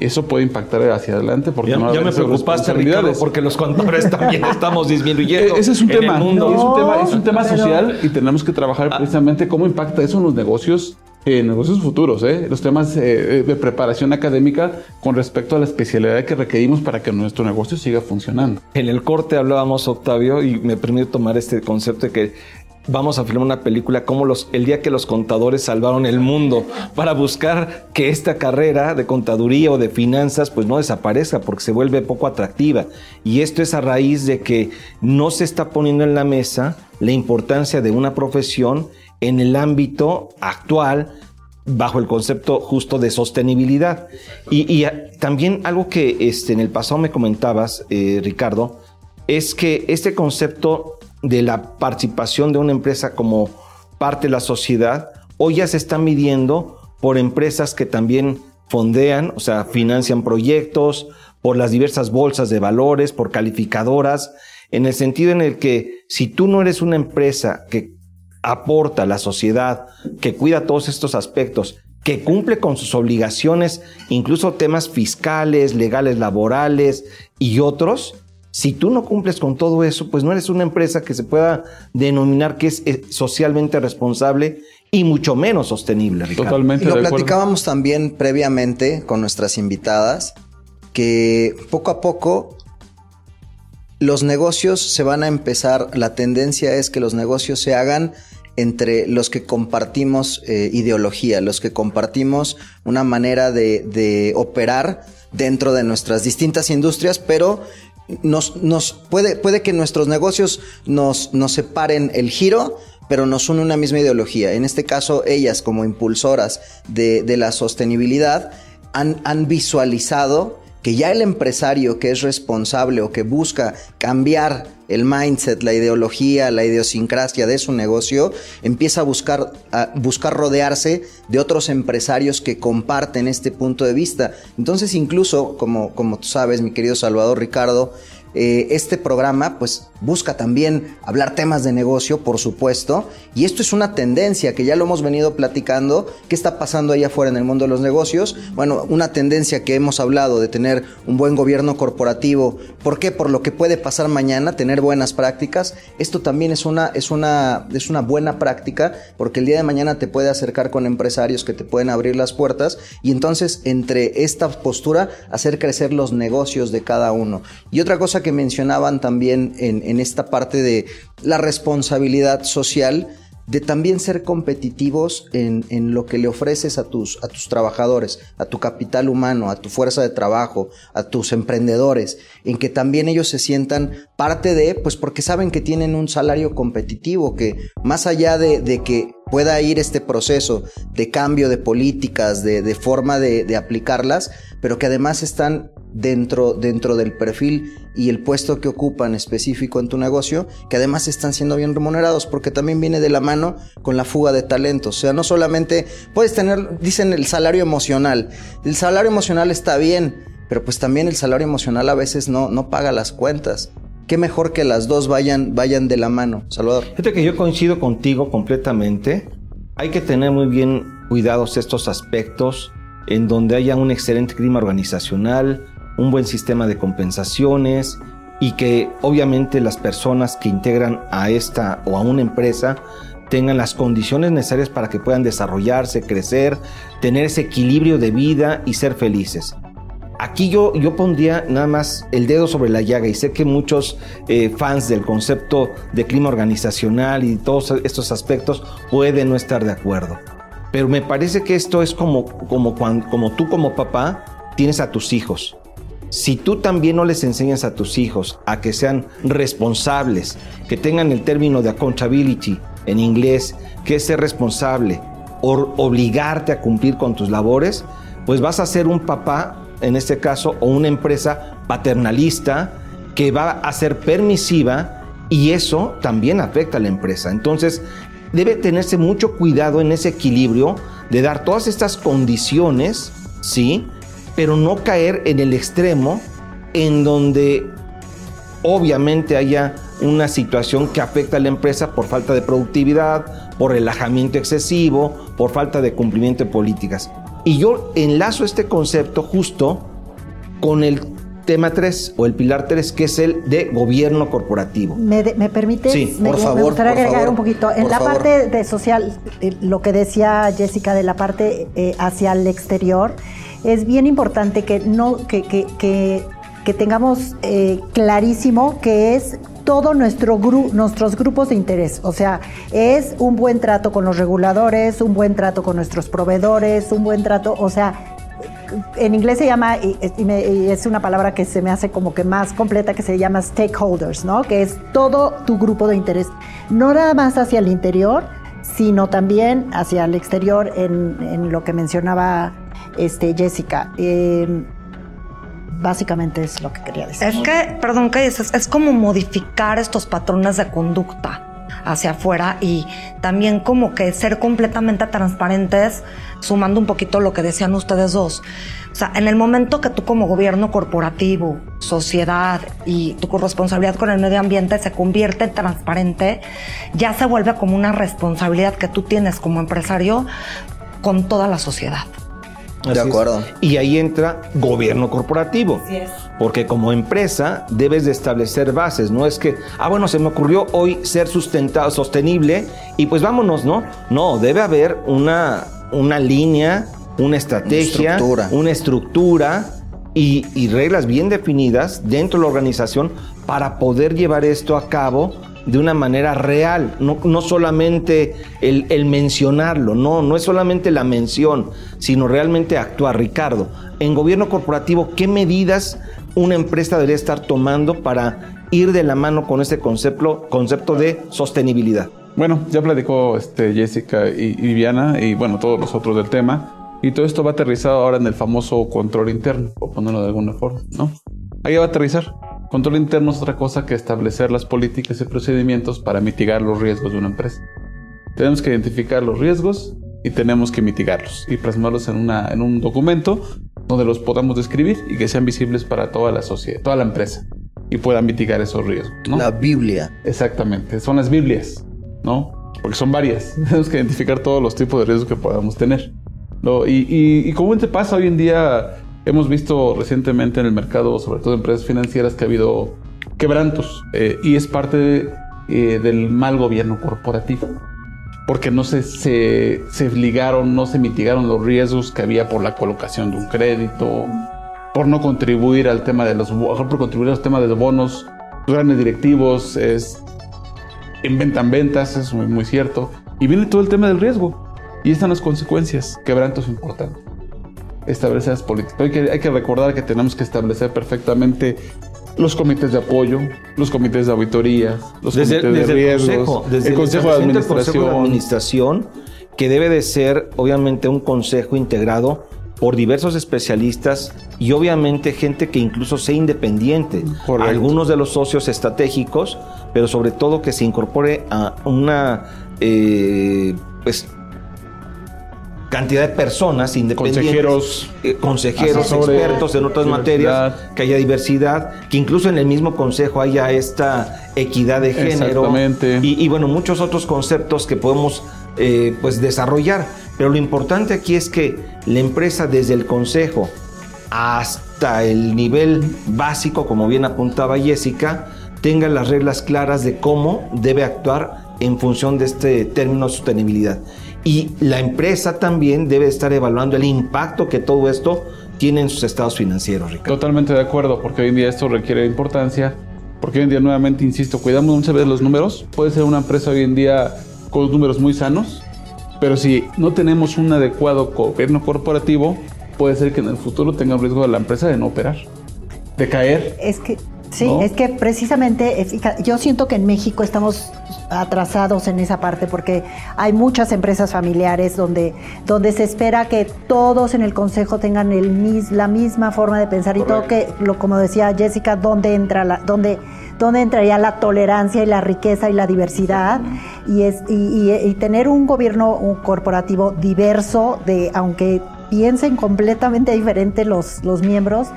Y eso puede impactar hacia adelante porque Ya, no ya me preocupaste, Ricardo, porque los contadores [laughs] también estamos disminuyendo. E- Ese es un en el tema, mundo. es un tema, es un tema pero- social y tenemos que trabajar precisamente cómo impacta eso en los negocios, eh, negocios futuros, ¿eh? los temas eh, de preparación académica con respecto a la especialidad que requerimos para que nuestro negocio siga funcionando. En el corte hablábamos, Octavio, y me permito tomar este concepto de que vamos a filmar una película como el día que los contadores salvaron el mundo para buscar que esta carrera de contaduría o de finanzas pues no desaparezca porque se vuelve poco atractiva. Y esto es a raíz de que no se está poniendo en la mesa la importancia de una profesión en el ámbito actual bajo el concepto justo de sostenibilidad. Y, también algo que este, en el pasado me comentabas, eh, Ricardo, es que este concepto de la participación de una empresa como parte de la sociedad, hoy ya se está midiendo por empresas que también fondean, o sea, financian proyectos, por las diversas bolsas de valores, por calificadoras, en el sentido en el que si tú no eres una empresa que aporta a la sociedad, que cuida todos estos aspectos, que cumple con sus obligaciones, incluso temas fiscales, legales, laborales y otros, si tú no cumples con todo eso, pues no eres una empresa que se pueda denominar que es eh, socialmente responsable y mucho menos sostenible. Ricardo. Y lo platicábamos también previamente con nuestras invitadas, que poco a poco los negocios se van a empezar, la tendencia es que los negocios se hagan entre los que compartimos eh, ideología, los que compartimos una manera de, de operar dentro de nuestras distintas industrias, pero nos, nos puede, puede que nuestros negocios nos, nos separen el giro, pero nos une una misma ideología. En este caso, ellas como impulsoras de, de la sostenibilidad han, han visualizado que ya el empresario que es responsable o que busca cambiar el mindset, la ideología, la idiosincrasia de su negocio, empieza a buscar, a buscar rodearse de otros empresarios que comparten este punto de vista. Entonces, incluso, como, como tú sabes, mi querido Salvador Ricardo, eh, este programa pues busca también hablar temas de negocio, por supuesto, y esto es una tendencia que ya lo hemos venido platicando, qué está pasando allá afuera en el mundo de los negocios, bueno, una tendencia que hemos hablado de tener un buen gobierno corporativo, ¿por qué? Por lo que puede pasar mañana, tener buenas prácticas, esto también es una, es una, es una buena práctica, porque el día de mañana te puede acercar con empresarios que te pueden abrir las puertas, y entonces entre esta postura hacer crecer los negocios de cada uno. Y otra que mencionaban también en, en esta parte de la responsabilidad social, de también ser competitivos en, en, lo que le ofreces a tus, a tus trabajadores, a tu capital humano, a tu fuerza de trabajo, a tus emprendedores, en que también ellos se sientan parte de, pues porque saben que tienen un salario competitivo, que más allá de, de que pueda ir este proceso de cambio de políticas, de, forma de, de aplicarlas, pero que además están dentro, dentro del perfil y el puesto que ocupan específico en tu negocio, que además están siendo bien remunerados, porque también viene de la mano con la fuga de talentos. O sea, no solamente puedes tener, dicen el salario emocional. El salario emocional está bien, pero pues también el salario emocional a veces no, no paga las cuentas. Qué mejor que las dos vayan, vayan de la mano. Salvador. Fíjate que yo coincido contigo completamente. Hay que tener muy bien cuidados estos aspectos en donde haya un excelente clima organizacional, un buen sistema de compensaciones y que obviamente las personas que integran a esta o a una empresa tengan las condiciones necesarias para que puedan desarrollarse, crecer, tener ese equilibrio de vida y ser felices. Aquí yo, yo pondría nada más el dedo sobre la llaga y sé que muchos eh, fans del concepto de clima organizacional y todos estos aspectos pueden no estar de acuerdo. Pero me parece que esto es como, como, cuando, como tú como papá tienes a tus hijos si tú también no les enseñas a tus hijos a que sean responsables, que tengan el término de accountability en inglés, que es ser responsable, o obligarte a cumplir con tus labores, pues vas a ser un papá, en este caso, o una empresa paternalista que va a ser permisiva y eso también afecta a la empresa. Entonces, debe tenerse mucho cuidado en ese equilibrio de dar todas estas condiciones, ¿sí? Pero no caer en el extremo en donde obviamente haya una situación que afecta a la empresa por falta de productividad, por relajamiento excesivo, por falta de cumplimiento de políticas. Y yo enlazo este concepto justo con el tema 3 o el pilar 3, que es el de gobierno corporativo. ¿Me, de- me permite? Sí, me, por me favor, gustaría por agregar favor, un poquito. En la favor. parte de social, eh, lo que decía Jessica de la parte eh, hacia el exterior, es bien importante que no que, que, que, que tengamos eh, clarísimo que es todo nuestro gru- nuestros grupos de interés. O sea, es un buen trato con los reguladores, un buen trato con nuestros proveedores, un buen trato, o sea, en inglés se llama, y, me- y es una palabra que se me hace como que más completa, que se llama stakeholders, ¿no? Que es todo tu grupo de interés, no nada más hacia el interior, sino también hacia el exterior en, lo que mencionaba este, Jessica. Eh, básicamente es lo que quería decir. Es que, perdón que dices, es como modificar estos patrones de conducta hacia afuera y también como que ser completamente transparentes, sumando un poquito lo que decían ustedes dos. O sea, en el momento que tú como gobierno corporativo, sociedad y tu corresponsabilidad con el medio ambiente se convierte en transparente, ya se vuelve como una responsabilidad que tú tienes como empresario con toda la sociedad. De acuerdo. Y ahí entra gobierno corporativo. Porque como empresa debes de establecer bases, no es que, ah, bueno, se me ocurrió hoy ser sustentado, sostenible y pues vámonos, ¿no? No, debe haber una, una línea, una estrategia, estructura. una estructura y, y reglas bien definidas dentro de la organización para poder llevar esto a cabo de una manera real, no, no solamente el, mencionarlo, no, no es solamente la mención, sino realmente actuar. Ricardo, en gobierno corporativo, ¿qué medidas una empresa debería estar tomando para ir de la mano con este concepto, concepto de sostenibilidad? Bueno, ya platicó este, Jessica y, Viviana y bueno, todos los otros del tema. Y todo esto va aterrizado ahora en el famoso control interno, por ponerlo de alguna forma, ¿no? Ahí va a aterrizar. Control interno es otra cosa que establecer las políticas y procedimientos para mitigar los riesgos de una empresa. Tenemos que identificar los riesgos y tenemos que mitigarlos y plasmarlos en, una, en un documento donde los podamos describir y que sean visibles para toda la sociedad, toda la empresa y puedan mitigar esos riesgos. ¿no? La Biblia. Exactamente, son las Biblias, ¿no? Porque son varias. [laughs] Tenemos que identificar todos los tipos de riesgos que podamos tener. ¿no? Y, y, y como te pasa hoy en día, hemos visto recientemente en el mercado, sobre todo en empresas financieras, que ha habido quebrantos eh, y es parte de, eh, del mal gobierno corporativo. Porque no se, se, se ligaron, no se mitigaron los riesgos que había por la colocación de un crédito, por no contribuir al tema de los por contribuir al tema de los bonos, los grandes directivos, es, inventan ventas, es muy, muy cierto. Y viene todo el tema del riesgo. Y están las consecuencias, quebrantos importantes. Establecer las políticas. Hay que, hay que recordar que tenemos que establecer perfectamente los comités de apoyo, los comités de auditorías, los Desde, comités desde de el riesgos, consejo, desde el consejo de establecimiento del administración. Consejo de administración, que debe de ser obviamente un consejo integrado por diversos especialistas y obviamente gente que incluso sea independiente. Correcto. Algunos de los socios estratégicos, pero sobre todo que se incorpore a una eh, pues cantidad de personas independientes, Consejeros, eh, consejeros, expertos en otras materias, que haya diversidad, que incluso en el mismo consejo haya esta equidad de género Exactamente. y, y, bueno, muchos otros conceptos que podemos eh, pues desarrollar. Pero lo importante aquí es que la empresa desde el consejo hasta el nivel básico, como bien apuntaba Jessica, tenga las reglas claras de cómo debe actuar en función de este término sostenibilidad. Y la empresa también debe estar evaluando el impacto que todo esto tiene en sus estados financieros, Ricardo. Totalmente de acuerdo, porque hoy en día esto requiere importancia, porque hoy en día nuevamente, insisto, cuidamos muchas veces los números. Puede ser una empresa hoy en día con los números muy sanos, pero si no tenemos un adecuado gobierno corporativo, puede ser que en el futuro tenga un riesgo de la empresa de no operar. de caer. Es que Sí, ¿no? es que precisamente, eh, fija- yo siento que en México estamos atrasados en esa parte porque hay muchas empresas familiares donde, donde se espera que todos en el consejo tengan el mis- la misma forma de pensar y todo que, lo, como decía Jessica, dónde entra la, dónde, dónde entraría la tolerancia y la riqueza y la diversidad. Y, es, y, y- y tener un gobierno un corporativo diverso de aunque piensen completamente diferente los, los miembros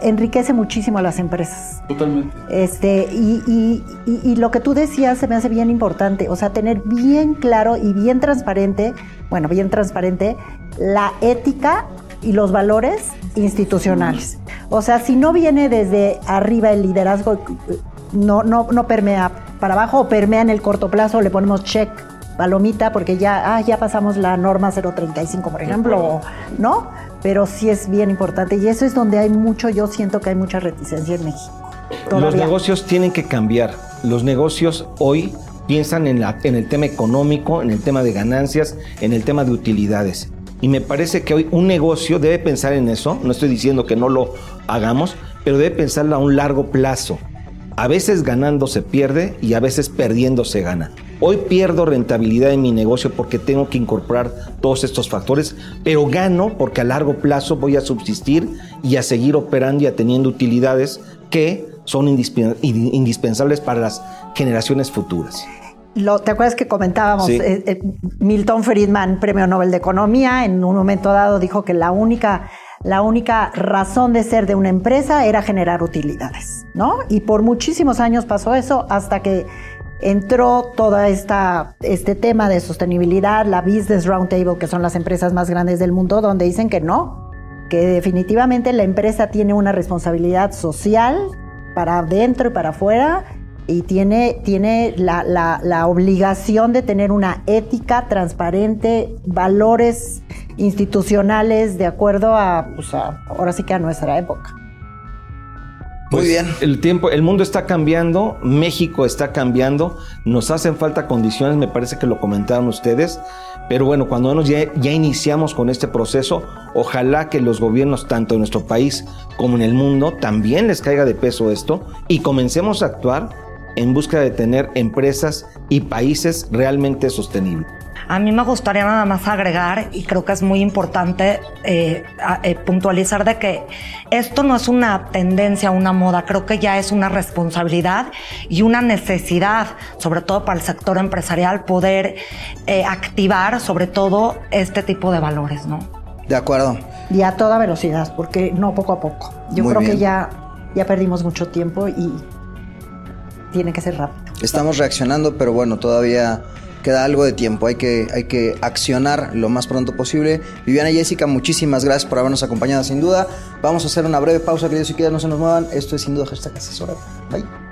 enriquece muchísimo a las empresas. Totalmente. Este, y, y- y- y lo que tú decías se me hace bien importante, o sea, tener bien claro y bien transparente, bueno, bien transparente, la ética y los valores institucionales. O sea, si no viene desde arriba el liderazgo, no, no, no permea para abajo o permea en el corto plazo, le ponemos check, palomita, porque ya, ah, ya pasamos la norma 035, por ejemplo, ¿no? Pero sí es bien importante y eso es donde hay mucho, yo siento que hay mucha reticencia en México. Los negocios tienen que cambiar. Los negocios hoy piensan en, la- en el tema económico, en el tema de ganancias, en el tema de utilidades. Y me parece que hoy un negocio debe pensar en eso. No estoy diciendo que no lo hagamos, pero debe pensarlo a un largo plazo. A veces ganando se pierde y a veces perdiendo se gana. Hoy pierdo rentabilidad en mi negocio porque tengo que incorporar todos estos factores, pero gano porque a largo plazo voy a subsistir y a seguir operando y a teniendo utilidades que son indispen- in- indispensables para las generaciones futuras. Lo- ¿Te acuerdas que comentábamos? Sí. eh, eh, Milton Friedman, premio Nobel de Economía, en un momento dado dijo que la única, la única razón de ser de una empresa era generar utilidades, ¿no? Y por muchísimos años pasó eso hasta que entró esta este tema de sostenibilidad, la Business Roundtable, que son las empresas más grandes del mundo, donde dicen que no, que definitivamente la empresa tiene una responsabilidad social para adentro y para afuera y tiene, tiene la, la- la obligación de tener una ética transparente, valores institucionales de acuerdo a, pues, a- ahora sí que a nuestra época. Muy bien. El tiempo, el mundo está cambiando, México está cambiando, nos hacen falta condiciones, me parece que lo comentaron ustedes, pero bueno, cuando menos ya, ya iniciamos con este proceso, ojalá que los gobiernos, tanto en nuestro país como en el mundo, también les caiga de peso esto y comencemos a actuar en busca de tener empresas y países realmente sostenibles. A mí me gustaría nada más agregar, y creo que es muy importante eh, a- eh, puntualizar de que esto no es una tendencia, una moda, creo que ya es una responsabilidad y una necesidad, sobre todo para el sector empresarial, poder eh, activar sobre todo este tipo de valores, ¿no? De acuerdo. Y a toda velocidad, porque no poco a poco. Yo Muy creo bien. que ya, ya perdimos mucho tiempo y tiene que ser rápido. Estamos reaccionando, pero bueno, todavía queda algo de tiempo. Hay que, hay que accionar lo más pronto posible. Viviana y Jessica, muchísimas gracias por habernos acompañado sin duda. Vamos a hacer una breve pausa, queridos y queridas, no se nos muevan. Esto es sin duda hashtag asesora. Bye.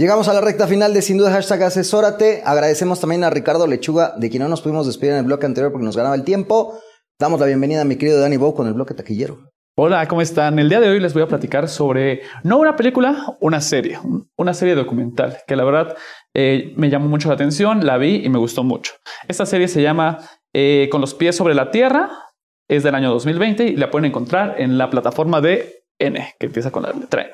Llegamos a la recta final de Sin Duda Hashtag Asesórate. Agradecemos también a Ricardo Lechuga, de quien no nos pudimos despedir en el bloque anterior porque nos ganaba el tiempo. Damos la bienvenida a mi querido Danny Bow con el bloque taquillero. Hola, ¿cómo están? El día de hoy les voy a platicar sobre no una película, una serie, una serie documental que la verdad eh, me llamó mucho la atención, la vi y me gustó mucho. Esta serie se llama eh, Con los pies sobre la tierra, es del año 2020 y la pueden encontrar en la plataforma de N, que empieza con la letra N.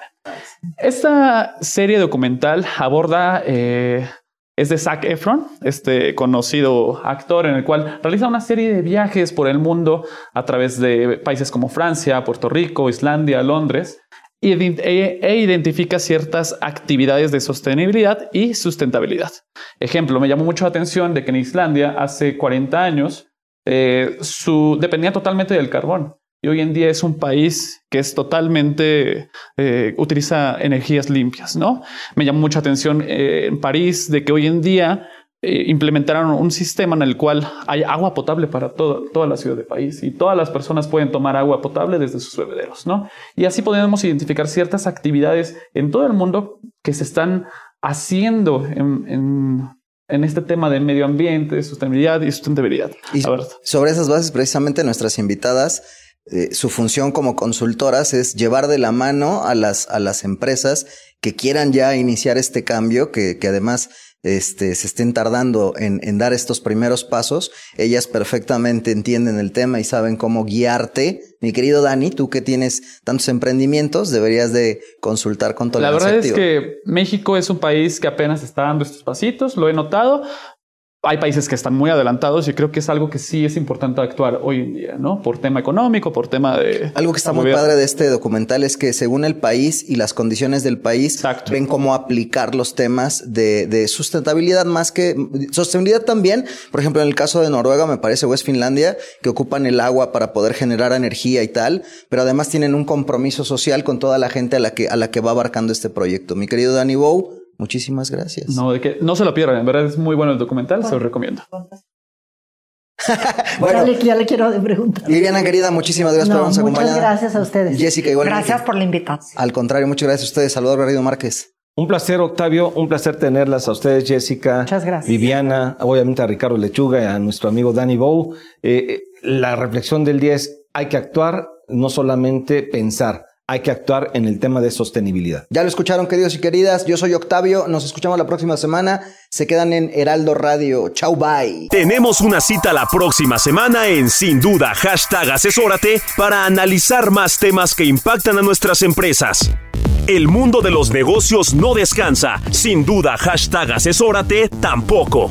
Esta serie documental aborda, eh, es de Zac Efron, este conocido actor en el cual realiza una serie de viajes por el mundo a través de países como Francia, Puerto Rico, Islandia, Londres, e, e identifica ciertas actividades de sostenibilidad y sustentabilidad. Ejemplo, me llamó mucho la atención de que en Islandia hace 40 años eh, su, dependía totalmente del carbón. Y hoy en día es un país que es totalmente, eh, utiliza energías limpias, ¿no? Me llamó mucha atención eh, en París de que hoy en día eh, implementaron un sistema en el cual hay agua potable para todo- toda la ciudad del país y todas las personas pueden tomar agua potable desde sus bebederos, ¿no? Y así podemos identificar ciertas actividades en todo el mundo que se están haciendo en, en- en este tema de medio ambiente, sustentabilidad y sustentabilidad. Y sobre esas bases, precisamente nuestras invitadas, eh, su función como consultoras es llevar de la mano a las, a las empresas que quieran ya iniciar este cambio, que, que además este, se estén tardando en, en dar estos primeros pasos. Ellas perfectamente entienden el tema y saben cómo guiarte. Mi querido Dani, tú que tienes tantos emprendimientos, deberías de consultar con La Tolerancia verdad es que México es un país que apenas está dando estos pasitos, lo he notado. Hay países que están muy adelantados y creo que es algo que sí es importante actuar hoy en día, ¿no? Por tema económico, por tema de... Algo que está muy padre de este documental es que según el país y las condiciones del país, ven cómo aplicar los temas de, de sustentabilidad más que sostenibilidad también. Por ejemplo, en el caso de Noruega, me parece, o es Finlandia, que ocupan el agua para poder generar energía y tal, pero además tienen un compromiso social con toda la gente a la que, a la que va abarcando este proyecto. Mi querido Danny Bow, muchísimas gracias. No, de que no se lo pierdan, en verdad es muy bueno el documental, se lo recomiendo. [laughs] ya, le, ya le quiero preguntar. Liliana, querida, muchísimas gracias No, por habernos muchas acompañado. gracias a ustedes. Jessica, igualmente. Gracias por la invitación. Al contrario, muchas gracias a ustedes. Salvador Garrido Márquez. Un placer, Octavio. Un placer tenerlas a ustedes, Jessica. Muchas gracias. Viviana, obviamente a Ricardo Lechuga y a nuestro amigo Danny Bow. Eh, la reflexión del día es, hay que actuar, no solamente pensar, hay que actuar en el tema de sostenibilidad. Ya lo escucharon, queridos y queridas. Yo soy Octavio. Nos escuchamos la próxima semana. Se quedan en Heraldo Radio. Chau, bye. Tenemos una cita la próxima semana en Sin Duda, hashtag asesórate, para analizar más temas que impactan a nuestras empresas. El mundo de los negocios no descansa. Sin duda, hashtag asesórate tampoco.